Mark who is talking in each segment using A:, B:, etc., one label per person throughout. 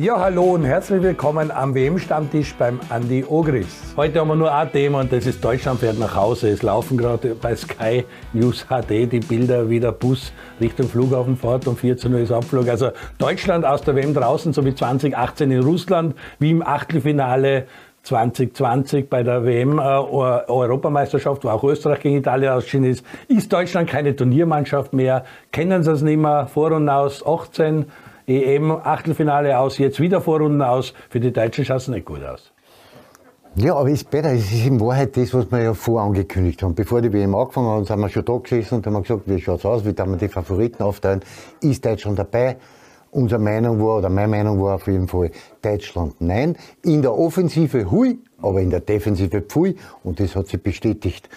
A: Ja, hallo und herzlich willkommen am WM-Stammtisch beim Andi Ogris. Heute haben wir nur ein Thema und das ist Deutschland fährt nach Hause. Es laufen gerade bei Sky News HD die Bilder, wie der Bus Richtung Flughafen fährt und 14 Uhr ist Abflug. Also Deutschland aus der WM draußen, so wie 2018 in Russland, wie im Achtelfinale 2020 bei der WM äh, Europameisterschaft, wo auch Österreich gegen Italien ausgeschieden ist, ist Deutschland keine Turniermannschaft mehr. Kennen Sie es nicht mehr? Vorrunden aus 18, EM Achtelfinale aus, jetzt wieder Vorrunden aus. Für die Deutschen schaut es nicht gut aus.
B: Ja, aber ist besser. Es ist in Wahrheit das, was wir ja vorangekündigt haben. Bevor die WM angefangen hat, sind wir schon da gesessen und haben gesagt, wie schaut es aus, wie kann man die Favoriten aufteilen? Ist Deutschland dabei? Unsere Meinung war, oder meine Meinung war auf jeden Fall, Deutschland nein. In der Offensive hui, aber in der Defensive pfui. Und das hat sich bestätigt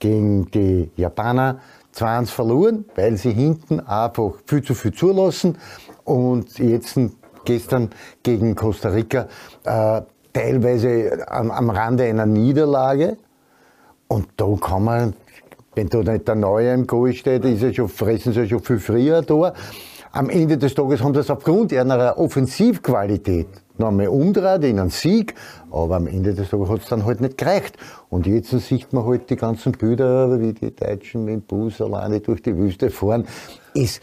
B: gegen die Japaner. 2 verloren, weil sie hinten einfach viel zu viel zulassen. Und jetzt gestern gegen Costa Rica äh, teilweise am, am Rande einer Niederlage. Und da kann man, wenn da nicht der Neue im Goal steht, ist er schon, fressen sie schon viel früher da. Am Ende des Tages haben sie es aufgrund ihrer Offensivqualität noch einmal umdreht in einen Sieg, aber am Ende des Tages hat es dann halt nicht gereicht. Und jetzt sieht man halt die ganzen Bilder, wie die Deutschen mit dem Bus alleine durch die Wüste fahren. Es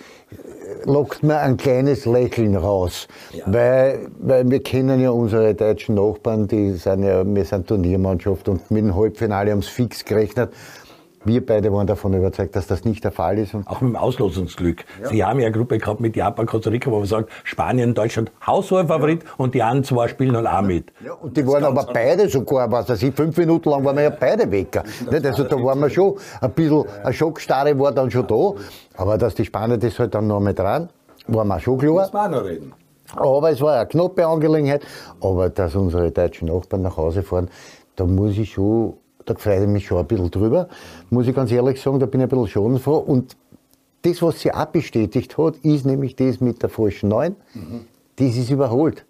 B: lockt mir ein kleines Lächeln raus, ja. weil, weil wir kennen ja unsere deutschen Nachbarn, die sind ja, wir sind Turniermannschaft und mit dem Halbfinale haben sie fix gerechnet. Wir beide waren davon überzeugt, dass das nicht der Fall ist.
A: Und auch mit dem Auslosungsglück. Ja. Sie haben ja eine Gruppe gehabt mit Japan, Costa Rica, wo man sagt, Spanien, Deutschland, Haushoher-Favorit ja. und die anderen zwei spielen halt auch mit.
B: Ja, und die das waren aber beide sogar, was weiß ich, fünf Minuten lang waren wir ja beide weg. Also da waren wir schon ein bisschen, eine Schockstarre war dann schon da. Aber dass die Spanier das halt dann noch mit dran, war mir schon klar. Muss man noch reden. Aber es war eine knappe Angelegenheit. Aber dass unsere deutschen Nachbarn nach Hause fahren, da muss ich schon da freue ich mich schon ein bisschen drüber, muss ich ganz ehrlich sagen, da bin ich ein bisschen schadenfroh. Und das, was sie auch bestätigt hat, ist nämlich das mit der falschen 9. Mhm. Das ist überholt.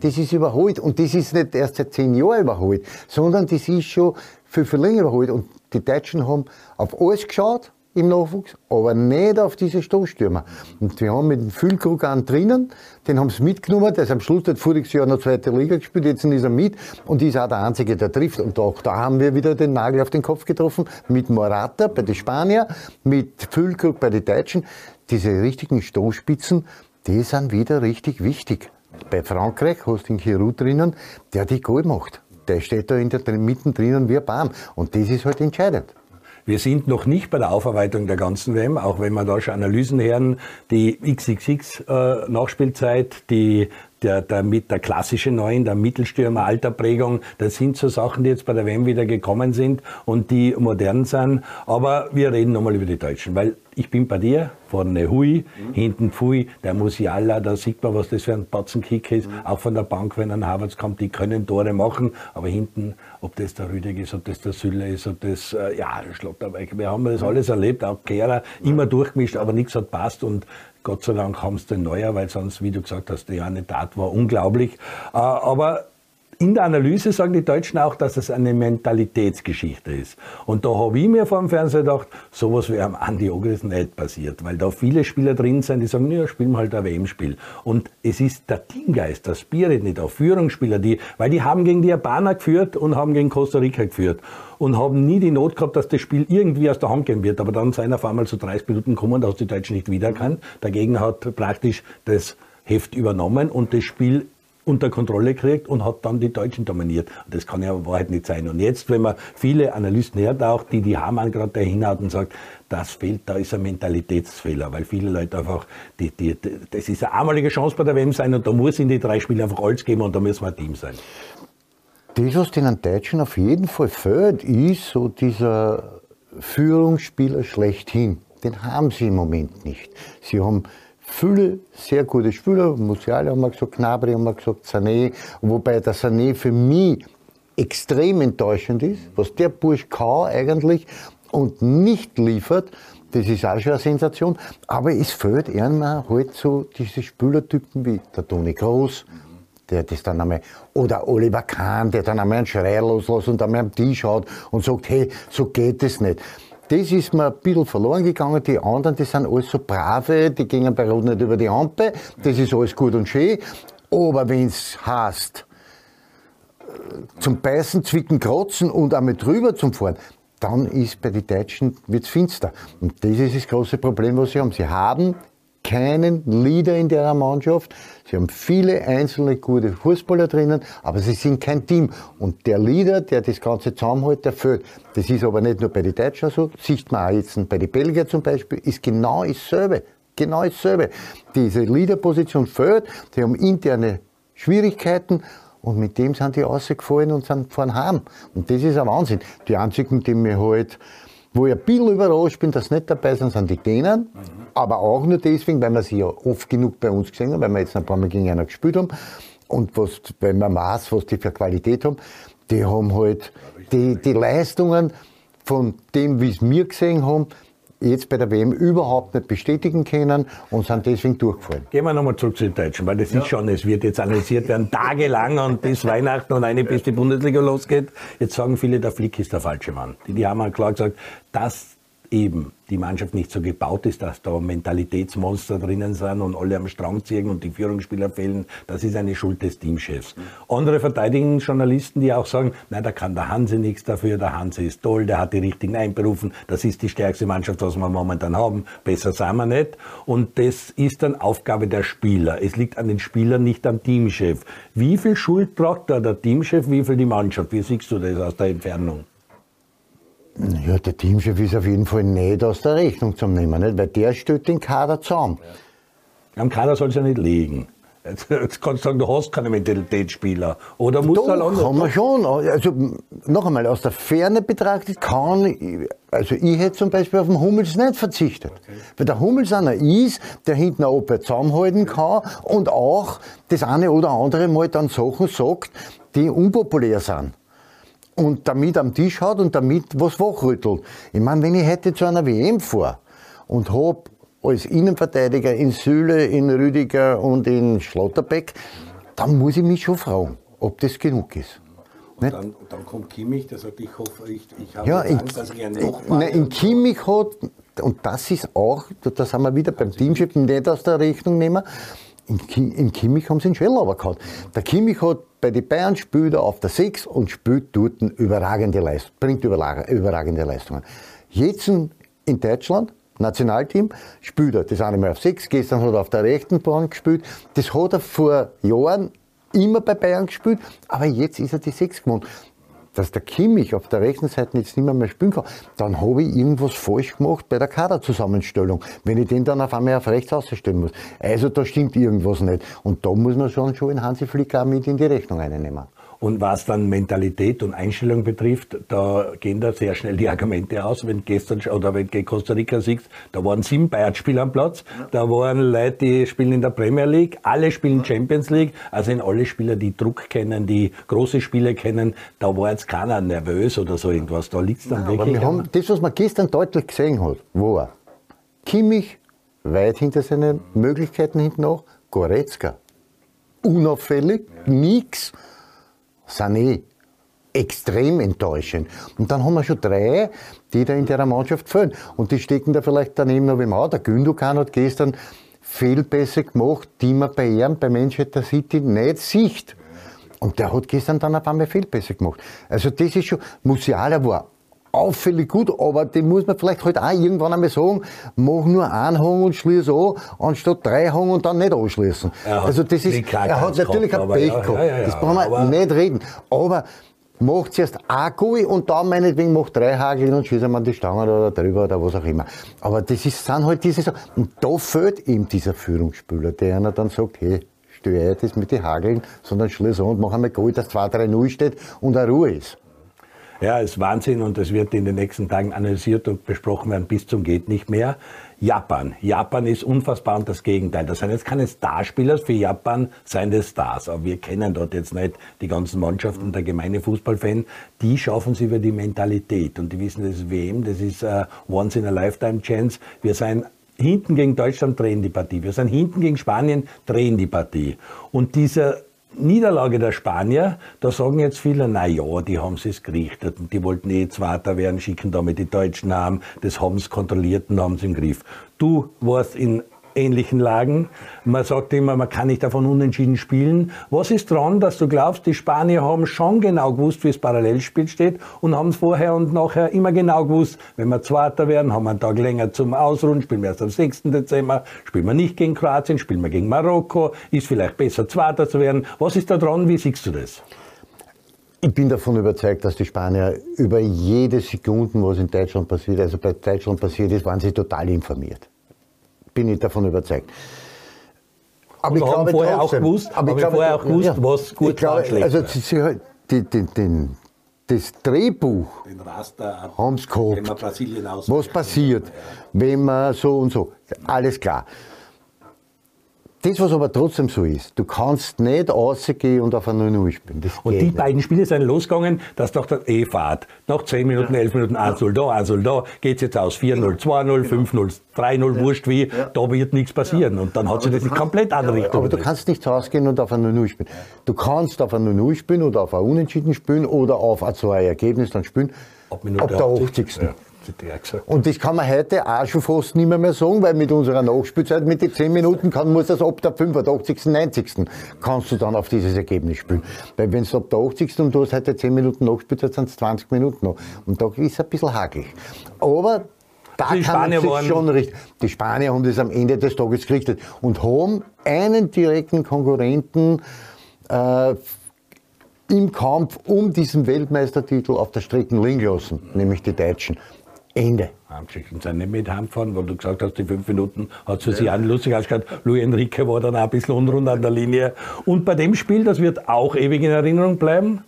B: Das ist überholt. Und das ist nicht erst seit zehn Jahren überholt, sondern das ist schon viel, viel länger überholt. Und die Deutschen haben auf alles geschaut, im Nachwuchs, aber nicht auf diese Stoßstürmer. Und wir haben mit dem Füllkrug einen drinnen, den haben sie mitgenommen, der ist am Schluss, der hat voriges Jahr noch zweite Liga gespielt, jetzt ist er mit und ist auch der Einzige, der trifft. Und auch da haben wir wieder den Nagel auf den Kopf getroffen, mit Morata bei den Spaniern, mit Füllkrug bei den Deutschen. Diese richtigen Stoßspitzen, die sind wieder richtig wichtig. Bei Frankreich hast du den Giroud drinnen, der die Goal macht. Der steht da in der, mittendrin wie ein Baum. Und das ist halt entscheidend.
A: Wir sind noch nicht bei der Aufarbeitung der ganzen WM, auch wenn wir da schon Analysen hören, die XXX-Nachspielzeit, äh, die der, der, der klassische Neuen, der Mittelstürmer, Alterprägung, das sind so Sachen, die jetzt bei der WM wieder gekommen sind und die modern sind. Aber wir reden nochmal über die Deutschen, weil ich bin bei dir, vorne Hui, mhm. hinten Pfui, der Musiala, da sieht man, was das für ein Batzenkick ist. Mhm. Auch von der Bank, wenn ein Havertz kommt, die können Tore machen, aber hinten, ob das der Rüdig ist, ob das der Sülle ist, ob das, äh, ja, Schlotterbeck, wir haben das mhm. alles erlebt, auch Kehrer, immer durchgemischt, aber nichts hat passt und Gott sei Dank haben sie den neuer, weil sonst, wie du gesagt hast, die eine Tat war unglaublich. Äh, aber in der Analyse sagen die Deutschen auch, dass es eine Mentalitätsgeschichte ist. Und da habe ich mir vor dem Fernseher gedacht, sowas wäre am Andi Ogris nicht passiert, weil da viele Spieler drin sind, die sagen, ja, spielen wir halt ein WM-Spiel. Und es ist der Teamgeist, der Spirit nicht, auch Führungsspieler, die, weil die haben gegen die Japaner geführt und haben gegen Costa Rica geführt und haben nie die Not gehabt, dass das Spiel irgendwie aus der Hand gehen wird. Aber dann sind auf einmal zu 30 Minuten gekommen, da hast die Deutschen nicht wiedererkannt. Der Gegner hat praktisch das Heft übernommen und das Spiel unter Kontrolle kriegt und hat dann die Deutschen dominiert. Das kann ja Wahrheit nicht sein. Und jetzt, wenn man viele Analysten hört, auch die, die Hamann gerade dahin hat und sagt, das fehlt, da ist ein Mentalitätsfehler, weil viele Leute einfach, die, die, das ist eine einmalige Chance bei der WM sein und da muss in die drei Spiele einfach alles geben und da müssen wir ein Team sein.
B: Das, was den Deutschen auf jeden Fall fehlt, ist so dieser Führungsspieler schlechthin. Den haben sie im Moment nicht. Sie haben viele sehr gute Spieler, Musiala haben wir gesagt, Gnabry haben wir gesagt, Sané, wobei der Sané für mich extrem enttäuschend ist, was der Bursch kann eigentlich und nicht liefert, das ist auch schon eine Sensation, aber es fehlt irgendwann halt so diese Spielertypen wie der Toni Groß, der das dann einmal, oder Oliver Kahn, der dann einmal einen Schrei loslässt und einmal am Tisch schaut und sagt, hey, so geht es nicht das ist mir ein bisschen verloren gegangen. Die anderen, die sind alles so brave, die gehen bei Rot nicht über die Ampel. Das ist alles gut und schön. Aber wenn es heißt, äh, zum Beißen, Zwicken, Krotzen und einmal drüber zum Fahren, dann ist bei den Deutschen wird's finster. Und das ist das große Problem, was sie haben. Sie haben keinen Leader in der Mannschaft. Sie haben viele einzelne gute Fußballer drinnen, aber sie sind kein Team. Und der Leader, der das Ganze zusammenhält, der fehlt. Das ist aber nicht nur bei den Deutschen so, sieht man auch jetzt bei den Belgiern zum Beispiel, ist genau dasselbe. Genau dasselbe. Diese Leaderposition fehlt, die haben interne Schwierigkeiten und mit dem sind die rausgefallen und sind fahren heim. Und das ist ein Wahnsinn. Die einzigen, die mir halt wo ich ein bisschen überrascht bin, dass sie nicht dabei sind, sind die Dänen. Mhm. Aber auch nur deswegen, weil wir sie ja oft genug bei uns gesehen haben, weil wir jetzt ein paar Mal gegen einen gespielt haben. Und was, weil man weiß, was die für Qualität haben. Die haben halt die, die Leistungen von dem, wie es wir gesehen haben, jetzt bei der WM überhaupt nicht bestätigen können und sind deswegen durchgefallen.
A: Gehen wir nochmal zurück zu den Deutschen, weil das ja. ist schon, es wird jetzt analysiert werden, tagelang und bis Weihnachten und eine bis die Bundesliga losgeht. Jetzt sagen viele, der Flick ist der falsche Mann. Die, die haben halt klar gesagt, das eben die Mannschaft nicht so gebaut ist, dass da Mentalitätsmonster drinnen sind und alle am Strang ziehen und die Führungsspieler fehlen, das ist eine Schuld des Teamchefs. Andere verteidigen Journalisten, die auch sagen, nein, da kann der Hanse nichts dafür, der Hanse ist toll, der hat die richtigen einberufen, das ist die stärkste Mannschaft, was wir momentan haben, besser sind wir nicht. Und das ist dann Aufgabe der Spieler. Es liegt an den Spielern, nicht am Teamchef. Wie viel Schuld tragt da der Teamchef, wie viel die Mannschaft? Wie siehst du das aus der Entfernung?
B: Ja, der Teamchef ist auf jeden Fall nicht aus der Rechnung zu nehmen, nicht? weil der stellt den Kader zusammen.
A: Ja. Am Kader soll es ja nicht liegen. Jetzt, jetzt, kannst du sagen, du hast keine Mentalitätsspieler. Oder musst
B: Doch, du halt kann man schon. Also, noch einmal, aus der Ferne betrachtet kann, also ich hätte zum Beispiel auf den Hummels nicht verzichtet. Okay. Weil der Hummels einer ist, der hinten eine Oper zusammenhalten kann und auch das eine oder andere mal dann Sachen sagt, die unpopulär sind und damit am Tisch hat und damit was wachrüttelt. Ich meine, wenn ich heute zu einer WM fahre und habe als Innenverteidiger in Süle, in Rüdiger und in Schlotterbeck, dann muss ich mich schon fragen, ob das genug ist.
A: Und dann, dann, kommt Kimmich, der sagt, ich hoffe, ich, ich habe
B: ja, Angst, dass ich ein Loch mache. In Kimmich hat, und das ist auch, da sind wir wieder beim Teamchef, nicht aus der Rechnung nehmen, in, Kimmich haben sie einen Schwellauber gehabt. Der Kimmich hat bei den Bayern spielt er auf der 6 und spielt dort überragende Leistung, bringt überragende Leistungen. Jetzt in Deutschland, Nationalteam, spielt er das eine Mal auf 6, gestern hat er auf der rechten Bahn gespielt. Das hat er vor Jahren immer bei Bayern gespielt, aber jetzt ist er die 6 gewohnt dass der Kimmich auf der rechten Seite jetzt nicht mehr, mehr spielen kann, dann habe ich irgendwas falsch gemacht bei der Kaderzusammenstellung, wenn ich den dann auf einmal auf rechts ausstellen muss. Also da stimmt irgendwas nicht. Und da muss man schon, schon in Hansi Flick auch mit in die Rechnung einnehmen.
A: Und was dann Mentalität und Einstellung betrifft, da gehen da sehr schnell die Argumente aus. Wenn gestern oder wenn gegen Costa Rica siegst, da waren sieben Bayern-Spieler am Platz, da waren Leute, die spielen in der Premier League, alle spielen Champions League, also in alle Spieler, die Druck kennen, die große Spiele kennen, da war jetzt keiner nervös oder so irgendwas. Da liegt es dann Nein, wirklich.
B: Aber wir haben das, was man gestern deutlich gesehen hat, war Kimmich weit hinter seinen Möglichkeiten hinten nach, Goretzka unauffällig, ja. nichts Sané extrem enttäuschend. Und dann haben wir schon drei, die da in der Mannschaft fehlen. Und die stecken da vielleicht daneben noch wie Mau. Der Gündogan hat gestern Fehlpässe gemacht, die man bei ihm, bei Manchester City nicht sieht. Und der hat gestern dann auf einmal Fehlpässe gemacht. Also das ist schon, Musiala war auffällig gut, aber den muss man vielleicht halt auch irgendwann einmal sagen, mach nur einen Hang und schließ an, anstatt drei Hang und dann nicht anschließen. Also das ist, er hat natürlich gehabt, ein Pech ja, gehabt. Ja, ja, das brauchen wir nicht reden. Aber macht zuerst ein Gui und dann meinetwegen macht drei Hagel und schießt man die Stangen oder drüber oder was auch immer. Aber das ist, sind halt diese Sachen. Und da fehlt ihm dieser Führungsspieler, der einer dann sagt, hey, störe das mit den Hageln, sondern schließ an und mach einmal Gui, dass 2-3-0 steht und eine Ruhe ist.
A: Ja, ist Wahnsinn und es wird in den nächsten Tagen analysiert und besprochen werden bis zum geht nicht mehr. Japan. Japan ist unfassbar und das Gegenteil. Das sind jetzt keine Starspieler, für Japan seien das Stars. Aber wir kennen dort jetzt nicht die ganzen Mannschaften, der gemeine Fußballfan. Die schaffen sie über die Mentalität und die wissen, das ist WM, das ist uh, once in a lifetime chance. Wir sind hinten gegen Deutschland drehen die Partie. Wir sind hinten gegen Spanien drehen die Partie. Und dieser Niederlage der Spanier, da sagen jetzt viele, na ja, die haben es gerichtet und die wollten eh Zweiter werden, schicken damit die Deutschen haben, das haben sie kontrolliert und haben sie im Griff. Du warst in ähnlichen Lagen. Man sagt immer, man kann nicht davon unentschieden spielen. Was ist dran, dass du glaubst, die Spanier haben schon genau gewusst, wie das Parallelspiel steht und haben es vorher und nachher immer genau gewusst, wenn wir Zweiter werden, haben wir einen Tag länger zum Ausruhen, spielen wir erst am 6. Dezember, spielen wir nicht gegen Kroatien, spielen wir gegen Marokko, ist vielleicht besser Zweiter zu werden. Was ist da dran? Wie siehst du das?
B: Ich bin davon überzeugt, dass die Spanier über jede Sekunde, was in Deutschland passiert, also bei Deutschland passiert ist, waren sie total informiert. Bin ich davon überzeugt.
A: Aber, ich glaube vorher trotzdem, auch gewusst, aber ich glaube, vorher auch gewusst, ja, was gut glaube, war, schlecht
B: Also sie, sie, die, die, den, das Drehbuch haben sie gehabt. Was passiert, wenn man so und so. Alles klar. Das, was aber trotzdem so ist, du kannst nicht rausgehen und auf ein 0-0 spielen. Das
A: und die nicht. beiden Spiele sind losgegangen, dass doch der E-Fahrt. Nach 10 Minuten, 11 Minuten, 1 0 da, 1 0 da, geht es jetzt aus 4-0, 2-0, 5-0, 3-0, wurscht wie, ja. da wird nichts passieren. Und dann hat sich das in komplett andere Richtung.
B: Aber du kannst nicht rausgehen und auf ein 0-0 spielen. Du kannst auf ein 0-0 spielen oder auf ein Unentschieden spielen oder auf ein 2 Ergebnis dann spielen. Ab, ab der 80. Ja. Und das kann man heute auch schon fast nicht mehr, mehr sagen, weil mit unserer Nachspielzeit, mit den 10 Minuten, kann, muss das ab der 85., 90. kannst du dann auf dieses Ergebnis spielen. Weil wenn es ab der 80. und du hast heute 10 Minuten Nachspielzeit, sind es 20 Minuten noch. Und da ist es ein bisschen hakelig. Aber da die kann Spanier man sich schon richten. Die Spanier haben das am Ende des Tages gerichtet und haben einen direkten Konkurrenten äh, im Kampf um diesen Weltmeistertitel auf der Strecke liegen lassen, nämlich die Deutschen. Ende.
A: Heimgeschichten sind nicht mit heimgefahren, weil du gesagt hast, die fünf Minuten hat es für sie auch lustig ausgeschaut. Louis Enrique war dann auch ein bisschen unrund an der Linie. Und bei dem Spiel, das wird auch ewig in Erinnerung bleiben,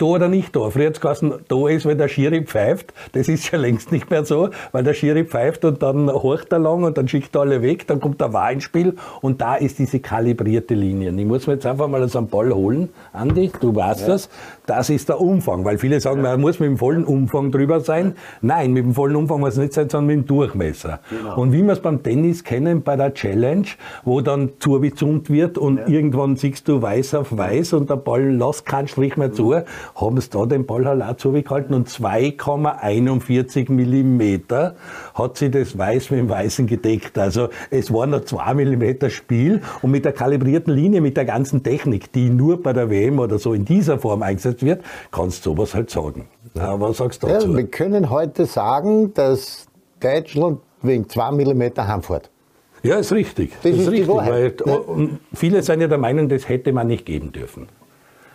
A: da oder nicht da. Früher hat es geheißen, da ist, wenn der Schiri pfeift. Das ist ja längst nicht mehr so, weil der Schiri pfeift und dann horcht er lang und dann schickt er alle weg, dann kommt der Wahr ins Spiel und da ist diese kalibrierte Linie. Ich muss mir jetzt einfach mal so einen Ball holen. Andi, du weißt ja. das. Das ist der Umfang, weil viele sagen, man muss mit dem vollen Umfang drüber sein. Nein, mit dem vollen Umfang muss es nicht sein, sondern mit dem Durchmesser. Genau. Und wie wir es beim Tennis kennen, bei der Challenge, wo dann zugezoomt wird und ja. irgendwann siehst du weiß auf weiß und der Ball lässt keinen Strich mehr zu, haben sie da den Ball halt auch zugehalten und 2,41 Millimeter hat sie das Weiß mit dem Weißen gedeckt. Also es war noch 2 Millimeter Spiel und mit der kalibrierten Linie, mit der ganzen Technik, die nur bei der WM oder so in dieser Form eingesetzt wird, kannst du sowas halt sagen.
B: Ja, was sagst du dazu? Ja, wir können heute sagen, dass Deutschland wegen 2 Millimeter heimfährt.
A: Ja, ist richtig. Das, das ist, richtig, weil viele sind ja der Meinung, das hätte man nicht geben dürfen.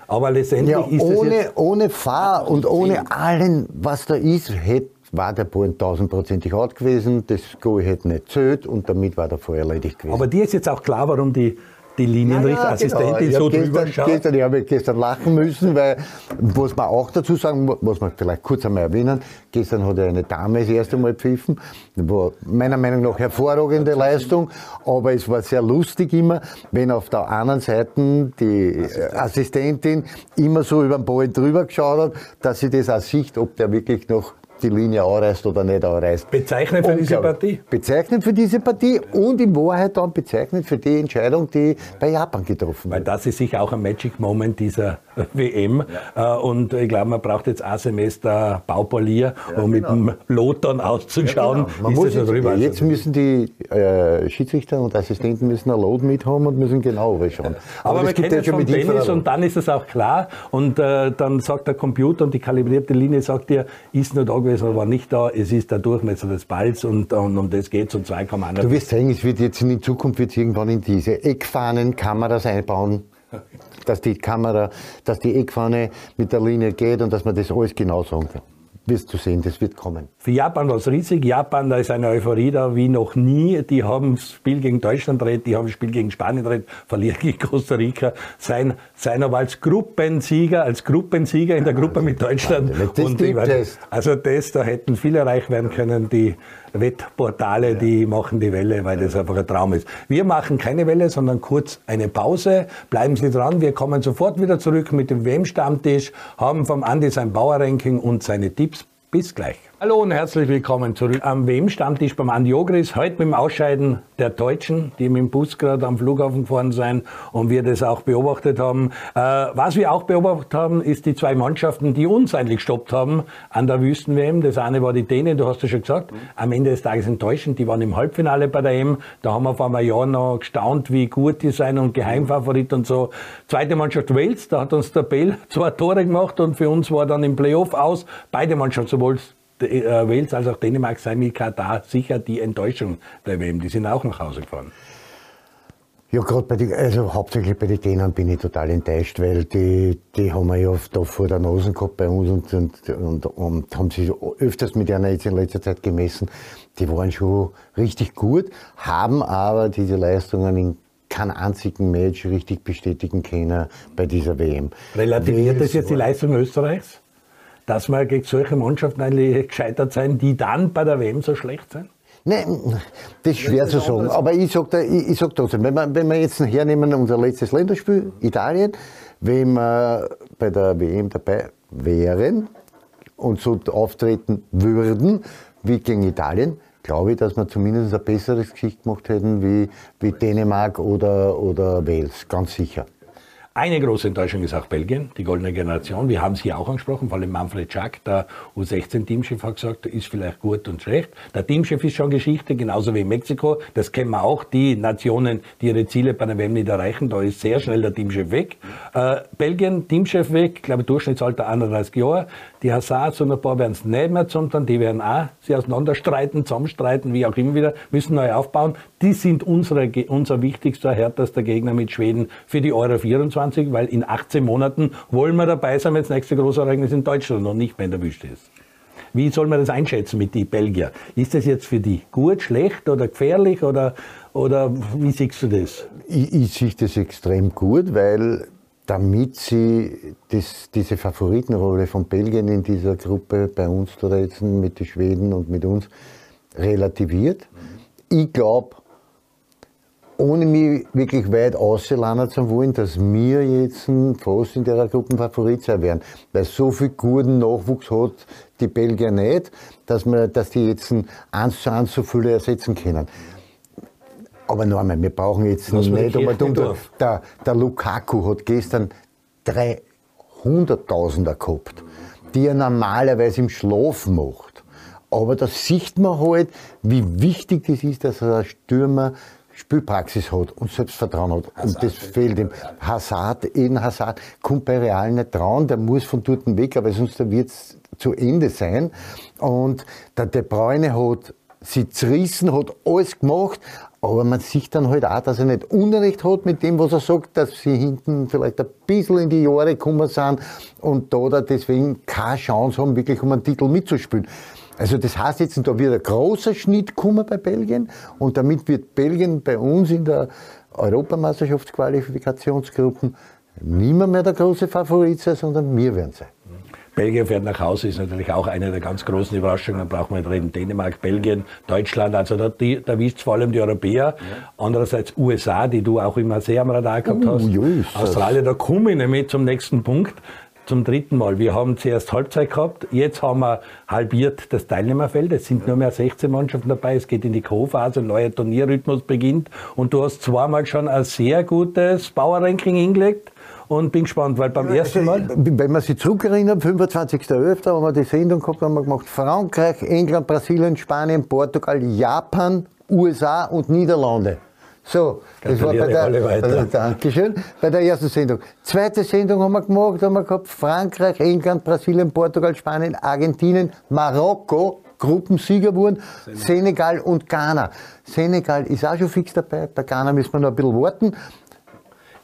A: Aber letztendlich ja,
B: ist ohne, jetzt ohne Fahr und ohne allen, was da ist, hätte war der Ball tausendprozentig hart gewesen, das Goal hätte nicht zählt und damit war der Fall erledigt gewesen.
A: Aber dir ist jetzt auch klar, warum die die Linienrichterassistentin ja, ja, genau. so
B: gestern, drüber schaut. Gestern, ich habe gestern lachen müssen, weil, was man auch dazu sagen, muss man vielleicht kurz einmal erwähnen, gestern hat eine Dame das erste Mal pfiffen, war meiner Meinung nach hervorragende Leistung, aber es war sehr lustig immer, wenn auf der anderen Seite die Assistentin immer so über den Ball drüber geschaut hat, dass sie das auch sieht, ob der wirklich noch die Linie anreißt oder nicht anreißt.
A: Bezeichnet für diese Partie?
B: Bezeichnet für diese Partie und in Wahrheit dann bezeichnet für die Entscheidung, die bei Japan getroffen
A: wurde. Weil das ist sicher auch ein Magic Moment dieser WM. Ja. Äh, und ich glaube, man braucht jetzt ein Semester Baupolier, ja, um genau. mit dem Lot dann auszuschauen.
B: Ja, genau. das drüber. Jetzt müssen die äh, Schiedsrichter und Assistenten müssen ein Lot mithaben und müssen genau schauen.
A: Aber, Aber man kennt es vom Tennis und dann ist es auch klar. Und äh, dann sagt der Computer und die kalibrierte Linie sagt dir, ist nur da gewesen war nicht da. Es ist der Durchmesser des Balls und, und um das geht es und 2,1.
B: Du wirst sehen, es wird jetzt in Zukunft wird irgendwann in diese Eckfahnen Kameras einbauen dass die Kamera, dass die Eckfahne mit der Linie geht und dass man das alles genau sagen kann wirst du sehen, das wird kommen.
A: Für Japan war es riesig. Japan, da ist eine Euphorie da wie noch nie. Die haben das Spiel gegen Deutschland dreht, die haben das Spiel gegen Spanien dreht, verlieren gegen Costa Rica. Sein, sein aber als Gruppensieger, als Gruppensieger in der Gruppe mit Deutschland.
B: Das und weiß,
A: also das, da hätten viele reich werden können, die Wettportale, ja. die machen die Welle, weil das einfach ein Traum ist. Wir machen keine Welle, sondern kurz eine Pause. Bleiben Sie dran. Wir kommen sofort wieder zurück mit dem WM-Stammtisch, haben vom Andi sein Bauerranking und seine Tipps. Bis gleich. Hallo und herzlich willkommen zurück am WM-Stammtisch beim Andi Ogris. Heute mit dem Ausscheiden der Deutschen, die mit dem Bus gerade am Flughafen gefahren sind und wir das auch beobachtet haben. Äh, was wir auch beobachtet haben, ist die zwei Mannschaften, die uns eigentlich gestoppt haben an der Wüsten-WM. Das eine war die Dänen, du hast ja schon gesagt, am Ende des Tages enttäuschend. Die waren im Halbfinale bei der EM. Da haben wir vor einem Jahr noch gestaunt, wie gut die sind und Geheimfavorit und so. Zweite Mannschaft Wales, da hat uns der Bell zwei Tore gemacht und für uns war dann im Playoff aus. Beide Mannschaften, sowohl Wales als auch Dänemark sei mit Katar sicher die Enttäuschung der WM. Die sind auch nach Hause gefahren.
B: Ja, gerade bei den, also hauptsächlich bei den Dänern bin ich total enttäuscht, weil die, die haben wir ja da vor der Nase gehabt bei uns und, und, und, und haben sich öfters mit einer jetzt in letzter Zeit gemessen. Die waren schon richtig gut, haben aber diese Leistungen in keinem einzigen Match richtig bestätigen können bei dieser WM.
A: Relativiert das jetzt die Leistung Österreichs? Dass wir gegen solche Mannschaften eigentlich gescheitert sein, die dann bei der WM so schlecht sind?
B: Nein, das ist schwer zu sagen. Aber ich sage da, ich, ich sag trotzdem, wenn wir, wenn wir jetzt hernehmen, unser letztes Länderspiel, Italien, wenn wir bei der WM dabei wären und so auftreten würden wie gegen Italien, glaube ich, dass wir zumindest ein besseres Gesicht gemacht hätten wie, wie Dänemark oder, oder Wales, ganz sicher.
A: Eine große Enttäuschung ist auch Belgien, die goldene Generation. Wir haben es hier auch angesprochen, vor allem Manfred Schack, der U16-Teamchef, hat gesagt, ist vielleicht gut und schlecht. Der Teamchef ist schon Geschichte, genauso wie Mexiko. Das kennen wir auch. Die Nationen, die ihre Ziele bei der WM nicht erreichen, da ist sehr schnell der Teamchef weg. Äh, Belgien, Teamchef weg, ich glaube Durchschnittsalter 31 Jahre. Die Hazards und ein paar werden es nicht mehr zusammen, die werden auch sie auseinanderstreiten, zusammenstreiten, wie auch immer wieder, müssen neu aufbauen. Die sind unsere, unser wichtigster, härtester Gegner mit Schweden für die Euro 24. 2020, weil in 18 Monaten wollen wir dabei sein, wenn das nächste große Ereignis in Deutschland noch nicht mehr in der Wüste ist. Wie soll man das einschätzen mit den Belgier? Ist das jetzt für die gut, schlecht oder gefährlich oder, oder wie siehst du das?
B: Ich, ich sehe das extrem gut, weil damit sie das, diese Favoritenrolle von Belgien in dieser Gruppe bei uns da jetzt mit den Schweden und mit uns relativiert. Ich glaube, ohne mich wirklich weit auszulanden zu wollen, dass wir jetzt fast in der Gruppenfavorit sein werden. Weil so viel guten Nachwuchs hat die Belgier nicht, dass, wir, dass die jetzt eins zu eins so viele ersetzen können. Aber noch einmal, wir brauchen jetzt Was nicht einmal dumm. Der, der Lukaku hat gestern 300.000er gehabt, die er normalerweise im Schlaf macht. Aber da sieht man halt, wie wichtig es ist, dass ein Stürmer Spielpraxis hat und Selbstvertrauen hat. Hazard, und das fehlt ihm. Hazard, Eden Hazard, kommt bei Real nicht dran, der muss von dort weg, aber sonst wird es zu Ende sein. Und der De Bruyne hat sie zerrissen, hat alles gemacht, aber man sieht dann halt auch, dass er nicht Unrecht hat mit dem, was er sagt, dass sie hinten vielleicht ein bisschen in die Jahre gekommen sind und da, da deswegen keine Chance haben, wirklich um einen Titel mitzuspielen. Also das heißt jetzt, da wird ein großer Schnitt kommen bei Belgien und damit wird Belgien bei uns in der Europameisterschaftsqualifikationsgruppe niemand mehr der große Favorit sein, sondern wir werden sein.
A: Belgien fährt nach Hause, ist natürlich auch eine der ganz großen Überraschungen. Dann brauchen wir nicht reden. Dänemark, Belgien, Deutschland, also da, die, da wischt vor allem die Europäer. Andererseits USA, die du auch immer sehr am Radar gehabt uh, hast. Yes. Australien, da komme ich nämlich zum nächsten Punkt zum dritten Mal. Wir haben zuerst Halbzeit gehabt, jetzt haben wir halbiert das Teilnehmerfeld. Es sind nur mehr 16 Mannschaften dabei. Es geht in die Co-Phase, ein neuer Turnierrhythmus beginnt. Und du hast zweimal schon ein sehr gutes Power-Ranking hingelegt und bin gespannt, weil beim ersten Mal.
B: Wenn man sich zurückerinnert, 25.11. haben wir die Sendung gehabt, haben wir gemacht Frankreich, England, Brasilien, Spanien, Portugal, Japan, USA und Niederlande. So, das war bei der, also, Dankeschön, bei der ersten Sendung. Zweite Sendung haben wir gemacht, haben wir gehabt Frankreich, England, Brasilien, Portugal, Spanien, Argentinien, Marokko, Gruppensieger wurden, Senegal und Ghana. Senegal ist auch schon fix dabei, bei Ghana müssen wir noch ein bisschen warten.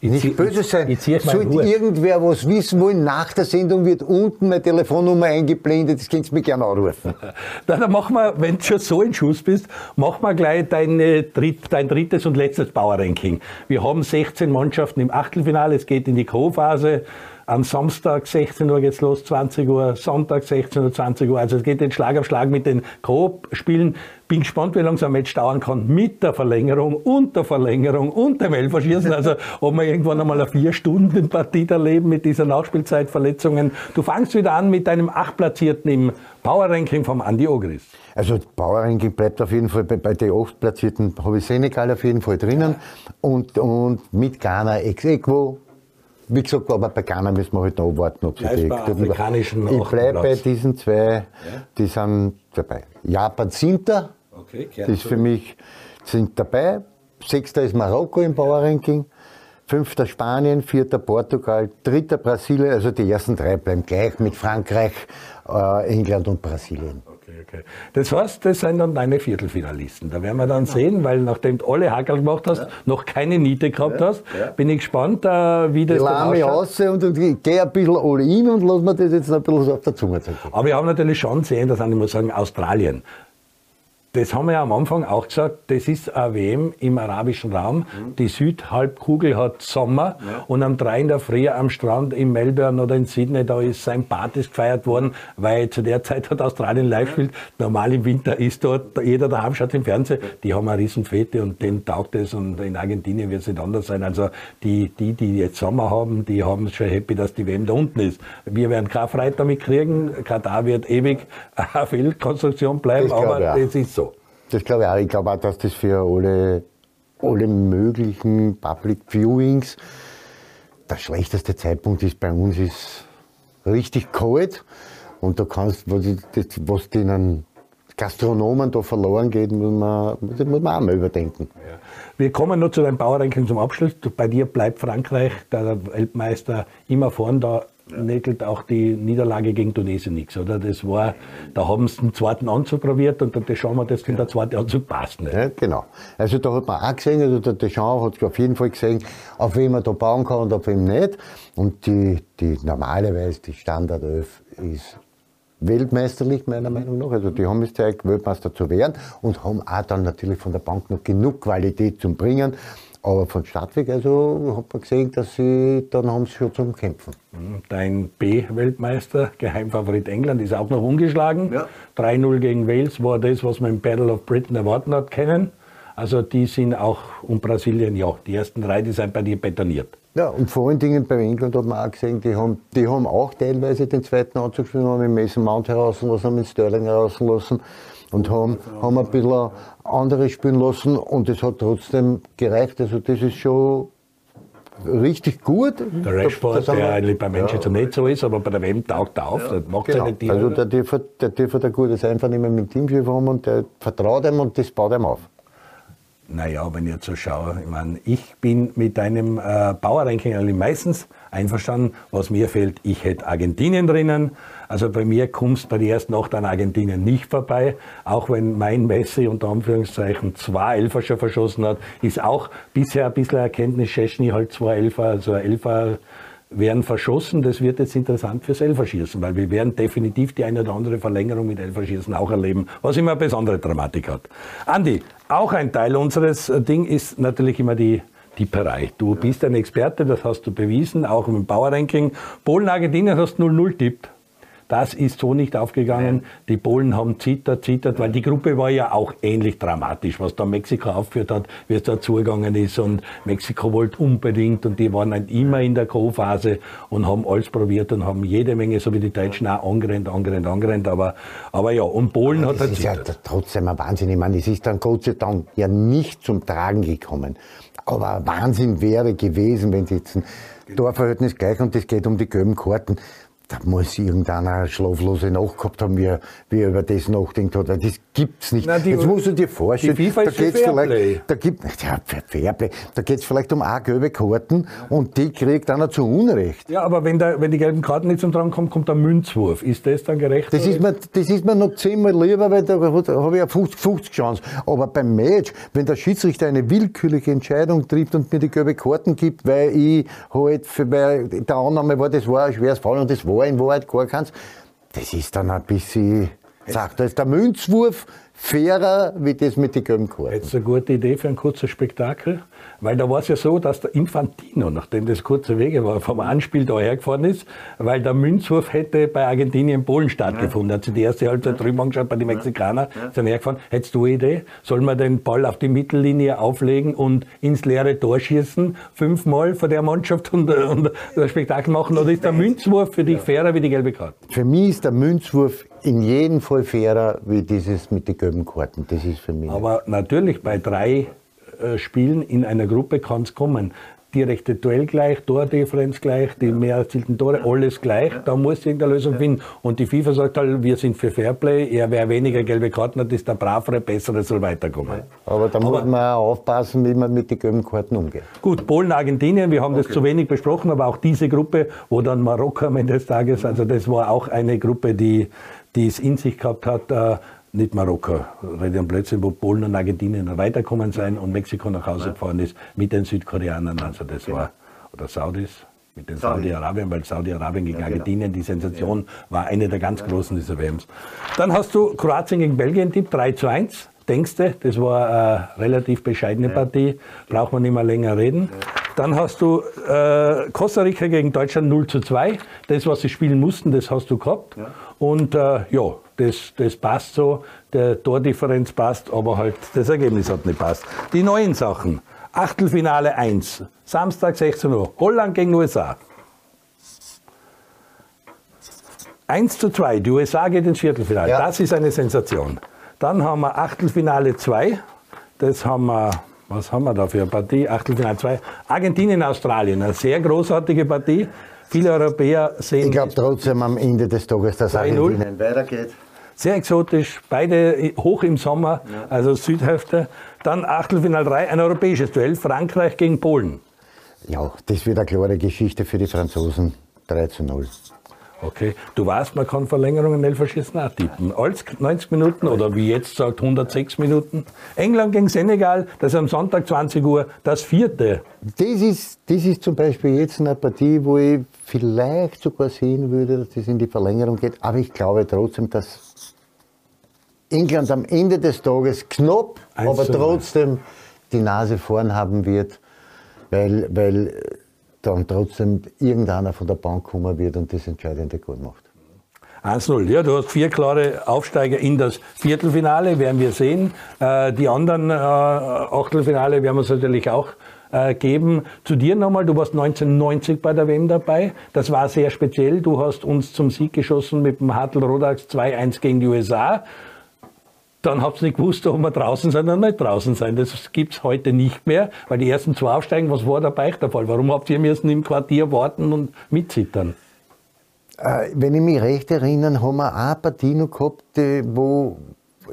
B: Ich nicht zieh, böse sein. Ich, ich Sollte irgendwer was wissen wollen, nach der Sendung wird unten meine Telefonnummer eingeblendet, das könnt ihr mir gerne anrufen.
A: dann machen wir, wenn du schon so in Schuss bist, machen wir gleich deine, dein drittes und letztes Power-Ranking. Wir haben 16 Mannschaften im Achtelfinale, es geht in die Co-Phase. Am Samstag 16 Uhr geht's los, 20 Uhr, Sonntag 16 Uhr, 20 Uhr. Also es geht jetzt Schlag auf Schlag mit den Co-Spielen. bin gespannt, wie lange so ein Match dauern kann mit der Verlängerung und der Verlängerung und dem Elferschießen. Also ob wir irgendwann einmal eine Vier-Stunden-Partie erleben mit dieser Nachspielzeitverletzungen. Du fangst wieder an mit deinem Achtplatzierten im Power-Ranking vom Andi Ogris.
B: Also Power-Ranking bleibt auf jeden Fall bei, bei den Achtplatzierten, habe ich Senegal auf jeden Fall drinnen und, und mit Ghana ex equo wie gesagt, aber bei Ghana müssen wir halt noch abwarten, ob sie
A: Ja,
B: die
A: afrikanischen
B: Ich bleibe bei diesen zwei, die sind dabei. Japan siebter,
A: Okay,
B: das ist für mich sind dabei. Sechster ist Marokko im Power-Ranking. Fünfter Spanien, vierter Portugal, dritter Brasilien, also die ersten drei bleiben gleich mit Frankreich, äh, England und Brasilien.
A: Okay. Das heißt, das sind dann deine Viertelfinalisten. Da werden wir dann sehen, weil nachdem du alle Hackerl gemacht hast, noch keine Niete gehabt hast, bin ich gespannt, äh, wie das
B: Ich
A: dann
B: mich
A: ausschaut.
B: aus und, und gehe ein bisschen all in und lasse mir das jetzt noch ein bisschen auf der Zunge zergehen.
A: Aber wir haben natürlich schon sehen, dass ich muss sagen, Australien. Das haben wir ja am Anfang auch gesagt, das ist eine WM im arabischen Raum. Die Südhalbkugel hat Sommer und am 3 in der Früh am Strand in Melbourne oder in Sydney, da ist sein Partys gefeiert worden, weil zu der Zeit hat Australien live gespielt. Normal im Winter ist dort, jeder daheim schaut im Fernsehen, die haben eine Riesenfete und denen taugt es und in Argentinien wird es nicht anders sein. Also die, die, die jetzt Sommer haben, die haben es schon happy, dass die WM da unten ist. Wir werden keine Freude damit kriegen. Katar wird ewig eine Fehlkonstruktion bleiben, aber das ist so.
B: Das glaube ich auch. Ich glaube auch, dass das für alle, alle möglichen Public Viewings der schlechteste Zeitpunkt ist bei uns, ist richtig kalt. Und da kannst, was, was denen Gastronomen da verloren geht, muss man, muss man auch mal überdenken.
A: Wir kommen noch zu deinem Bauerranking zum Abschluss. Bei dir bleibt Frankreich, der Weltmeister, immer vorn. Da nägelt auch die Niederlage gegen Tunesien nichts, oder? Das war, da haben sie den zweiten Anzug probiert und da schauen wir, das der zweite Anzug passt nicht.
B: Ja, genau. Also da hat man auch gesehen, also der Deschamps hat auf jeden Fall gesehen, auf wen man da bauen kann und auf wem nicht. Und die, die normalerweise, die Standardelf ist weltmeisterlich, meiner Meinung nach. Also die haben es gezeigt, Weltmeister zu werden und haben auch dann natürlich von der Bank noch genug Qualität zum Bringen. Aber von Stadtweg, also hat man gesehen, dass sie, dann haben sie schon zum Kämpfen.
A: Dein B-Weltmeister, Geheimfavorit England, ist auch noch ungeschlagen.
C: Ja.
A: 3-0 gegen Wales war das, was man im Battle of Britain erwarten hat können. Also die sind auch, und Brasilien, ja, die ersten drei, die sind bei dir betoniert.
B: Ja, und vor allen Dingen bei England hat man auch gesehen, die haben, die haben auch teilweise den zweiten Anzug gespielt, haben mit Mason Mount herauslassen, haben mit Sterling herauslassen und haben, haben ein bisschen andere spielen lassen und es hat trotzdem gereicht. Also das ist schon richtig gut.
A: Der Rashford, der eigentlich bei Manchester nicht so ist, aber bei der WM taugt er auf, das macht
B: Genau.
A: seine.
B: Also der dürfte, der dürfte ein gutes Einvernehmen mit dem Teamchef haben und der vertraut ihm und das baut ihm auf.
A: Naja, wenn ich jetzt so schaue, ich meine, ich bin mit deinem äh, Power-Ranking eigentlich meistens einverstanden. Was mir fehlt, ich hätte Argentinien drinnen. Also bei mir kommst bei der ersten Nacht an Argentinien nicht vorbei. Auch wenn mein Messi unter Anführungszeichen zwei Elfer schon verschossen hat, ist auch bisher ein bisschen Erkenntnis, Szczesny halt zwei Elfer, also Elfer werden verschossen. Das wird jetzt interessant fürs Elferschießen, weil wir werden definitiv die eine oder andere Verlängerung mit Elferschießen auch erleben, was immer eine besondere Dramatik hat. Andi, auch ein Teil unseres äh, Ding ist natürlich immer die Tipperei. Du bist ein Experte, das hast du bewiesen, auch im Power-Ranking. Polen, Argentinien hast 0-0 tippt. Das ist so nicht aufgegangen. Die Polen haben zittert, zittert, weil die Gruppe war ja auch ähnlich dramatisch, was da Mexiko aufgeführt hat, wie es da zugegangen ist. Und Mexiko wollte unbedingt und die waren halt immer in der Co-Phase und haben alles probiert und haben jede Menge, so wie die Deutschen auch angerennt, angerennt, angerennt. Aber, aber ja, und Polen hat
B: Das
A: halt
B: ist ja
A: zittert.
B: trotzdem ein Wahnsinn. Ich meine, es ist dann Gott sei Dank ja nicht zum Tragen gekommen. Aber Wahnsinn wäre gewesen, wenn sie jetzt ein Torverhältnis gleich und es geht um die gelben Karten. Da muss irgendeiner schlaflose Nacht gehabt haben, wie wie er über das nachdenkt hat, weil das gibt's nicht.
A: Na, die-
B: jetzt musst du dir vorstellen, da geht's
A: Fairplay.
B: vielleicht, da gibt, ja, Fairplay, da geht's vielleicht um eine gelbe Karten und die kriegt einer zu Unrecht.
A: Ja, aber wenn, der, wenn die gelben Karten nicht zum Tragen kommen, kommt der Münzwurf. Ist das dann gerecht?
B: Das ist, mir, das ist mir noch zehnmal lieber, weil da habe ich eine 50-50 Chance. Aber beim Match, wenn der Schiedsrichter eine willkürliche Entscheidung trifft und mir die gelbe Karten gibt, weil ich halt, für, weil der Annahme war, das war ein schweres Fall und das war in Wahrheit gar keins, das ist dann ein bisschen, sagt, da ist der Münzwurf fairer wie das mit den gelben Karten.
A: Jetzt eine gute Idee für ein kurzes Spektakel, weil da war es ja so, dass der Infantino, nachdem das kurze Wege war, vom Anspiel da hergefahren ist, weil der Münzwurf hätte bei Argentinien Polen stattgefunden. Hat sich die erste Halbzeit drüben angeschaut bei den Mexikanern, sind hergefahren. Hättest du eine Idee? Soll man den Ball auf die Mittellinie auflegen und ins leere Tor schießen, fünfmal vor der Mannschaft und, und das Spektakel machen? Oder ist der Münzwurf für dich fairer wie die gelbe Karte?
B: Für mich ist der Münzwurf in jedem Fall fairer wie dieses mit den gelben Karten. Das ist für mich.
A: Aber natürlich bei drei äh, Spielen in einer Gruppe kann es kommen. Direkte Duell gleich, Tordifferenz gleich, die mehr erzielten Tore, alles gleich. Da muss irgendeine Lösung finden. Und die FIFA sagt halt, wir sind für Fairplay, er wer weniger gelbe Karten hat, ist der bravere, bessere, soll weiterkommen.
B: Aber da muss man auch aufpassen, wie man mit den gelben Karten umgeht.
A: Gut, Polen, Argentinien, wir haben das zu wenig besprochen, aber auch diese Gruppe, wo dann Marokko am Ende des Tages, also das war auch eine Gruppe, die, die es in sich gehabt hat, äh, nicht Marokko, rede am Blödsinn, wo Polen und Argentinien weiterkommen sein und Mexiko nach Hause gefahren ist mit den Südkoreanern, also das war, oder Saudis, mit den Saudi-Arabien, weil Saudi-Arabien gegen Argentinien, die Sensation war eine der ganz großen dieser WMs. Dann hast du Kroatien gegen Belgien tippt, 3 zu 1. Denkst du, das war eine relativ bescheidene Partie, braucht man nicht mehr länger reden. Dann hast du äh, Costa Rica gegen Deutschland 0 zu 2. Das, was sie spielen mussten, das hast du gehabt. Und äh, ja, das, das passt so. Der Tordifferenz passt, aber halt das Ergebnis hat nicht passt. Die neuen Sachen. Achtelfinale 1, Samstag 16 Uhr, Holland gegen USA. 1 zu 2, die USA geht ins Viertelfinale.
B: Ja.
A: Das ist eine Sensation. Dann haben wir Achtelfinale 2, das haben wir, was haben wir da für eine Partie? Achtelfinale 2, Argentinien, Australien, eine sehr großartige Partie. Viele Europäer sehen
B: Ich glaube trotzdem am Ende des Tages, dass
A: 3-0.
B: Argentinien weitergeht.
A: Sehr exotisch, beide hoch im Sommer, also Südhälfte. Dann Achtelfinale 3, ein europäisches Duell, Frankreich gegen Polen.
B: Ja, das wird eine klare Geschichte für die Franzosen. 3 zu 0.
A: Okay, du weißt, man kann Verlängerungen Elferschießen auch tippen. Als 90 Minuten oder wie jetzt sagt 106 Minuten. England gegen Senegal, das ist am Sonntag 20 Uhr, das vierte.
B: Das ist, das ist zum Beispiel jetzt eine Partie, wo ich vielleicht sogar sehen würde, dass das in die Verlängerung geht. Aber ich glaube trotzdem, dass England am Ende des Tages knapp,
A: Eins
B: aber trotzdem die Nase vorn haben wird, weil, weil dann trotzdem irgendeiner von der Bank kommen wird und das entscheidende Goal macht.
A: 1-0. Ja, du hast vier klare Aufsteiger in das Viertelfinale, werden wir sehen. Äh, die anderen äh, Achtelfinale werden wir es natürlich auch äh, geben. Zu dir nochmal, du warst 1990 bei der WM dabei. Das war sehr speziell. Du hast uns zum Sieg geschossen mit dem Hartl Rodax 2-1 gegen die USA. Dann habt ihr nicht gewusst, ob wir draußen sind oder nicht draußen sein. Das gibt's heute nicht mehr, weil die ersten zwei aufsteigen. Was war dabei der Fall? Warum habt ihr müssen im Quartier warten und mitzittern?
B: Äh, wenn ich mich recht erinnere, haben wir auch eine Partie noch gehabt, wo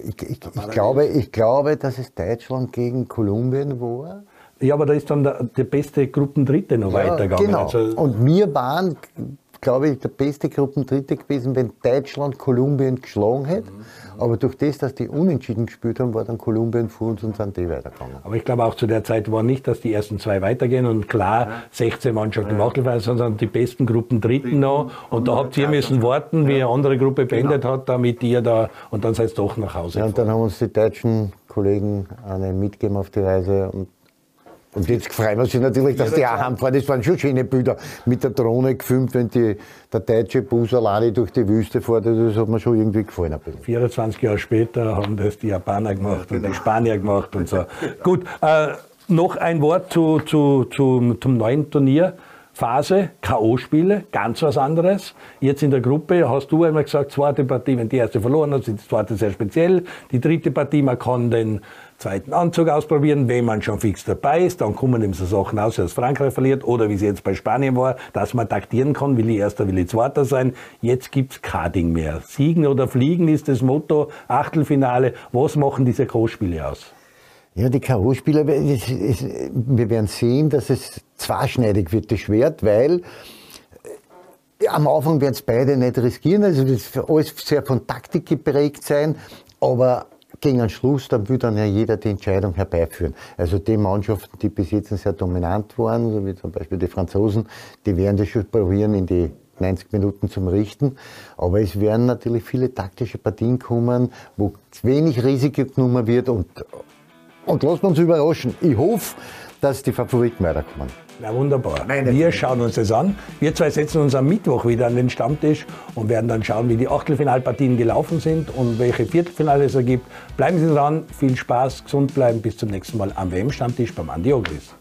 B: ich, ich, ich, glaube, ich glaube, dass es Deutschland gegen Kolumbien war.
A: Ja, aber da ist dann der, der beste Gruppendritte noch weitergegangen.
B: Genau.
A: Also,
B: Und wir waren, glaube ich, der beste Gruppendritte gewesen, wenn Deutschland Kolumbien geschlagen hätte. Aber durch das, dass die unentschieden gespielt haben, war dann Kolumbien vor uns und sind die weitergegangen.
A: aber ich glaube auch zu der Zeit war nicht, dass die ersten zwei weitergehen und klar 16 Mannschaften im Achtelfinale, sondern die besten Gruppen dritten noch. Und da habt ihr müssen warten, wie eine andere Gruppe beendet hat, damit ihr da, und dann seid ihr doch nach Hause
B: Ja, und dann haben uns die deutschen Kollegen eine mitgegeben auf die Reise. Und, und jetzt freuen wir uns natürlich, dass die auch heimfahren. Das waren schon schöne Bilder mit der Drohne gefilmt, wenn die, der deutsche Bus alleine durch die Wüste fährt. Das hat mir schon irgendwie gefallen. Ein bisschen.
A: 24 Jahre später haben das die Japaner gemacht und die Spanier gemacht und so. Gut, äh, noch ein Wort zu, zu, zu, zum neuen Turnier. Phase, K.O.-Spiele, ganz was anderes. Jetzt in der Gruppe hast du einmal gesagt, zweite Partie, wenn die erste verloren hat, ist die zweite sehr speziell. Die dritte Partie, man kann den zweiten Anzug ausprobieren, wenn man schon fix dabei ist. Dann kommen eben so Sachen aus, dass Frankreich verliert oder wie es jetzt bei Spanien war, dass man taktieren kann, will ich Erster, will ich Zweiter sein. Jetzt gibt's kein Ding mehr. Siegen oder fliegen ist das Motto, Achtelfinale. Was machen diese Großspiele aus?
B: Ja, die K.O.-Spieler, es- es- wir werden sehen, dass es zweischneidig wird, das Schwert, weil äh, am Anfang werden es beide nicht riskieren, also das wird alles sehr von Taktik geprägt sein, aber gegen den Schluss, dann will dann ja jeder die Entscheidung herbeiführen. Also die Mannschaften, die bis jetzt sehr dominant waren, wie zum Beispiel die Franzosen, die werden das schon probieren, in die 90 Minuten zum Richten. Aber es werden natürlich viele taktische Partien kommen, wo wenig Risiko genommen wird und, und lassen uns überraschen. Ich hoffe, dass die Favoriten weiterkommen.
A: Na wunderbar. Nein, wir schauen uns das an. Wir zwei setzen uns am Mittwoch wieder an den Stammtisch und werden dann schauen, wie die Achtelfinalpartien gelaufen sind und welche Viertelfinale es ergibt. Bleiben Sie dran, viel Spaß, gesund bleiben. Bis zum nächsten Mal am WM-Stammtisch beim Andi Ogris.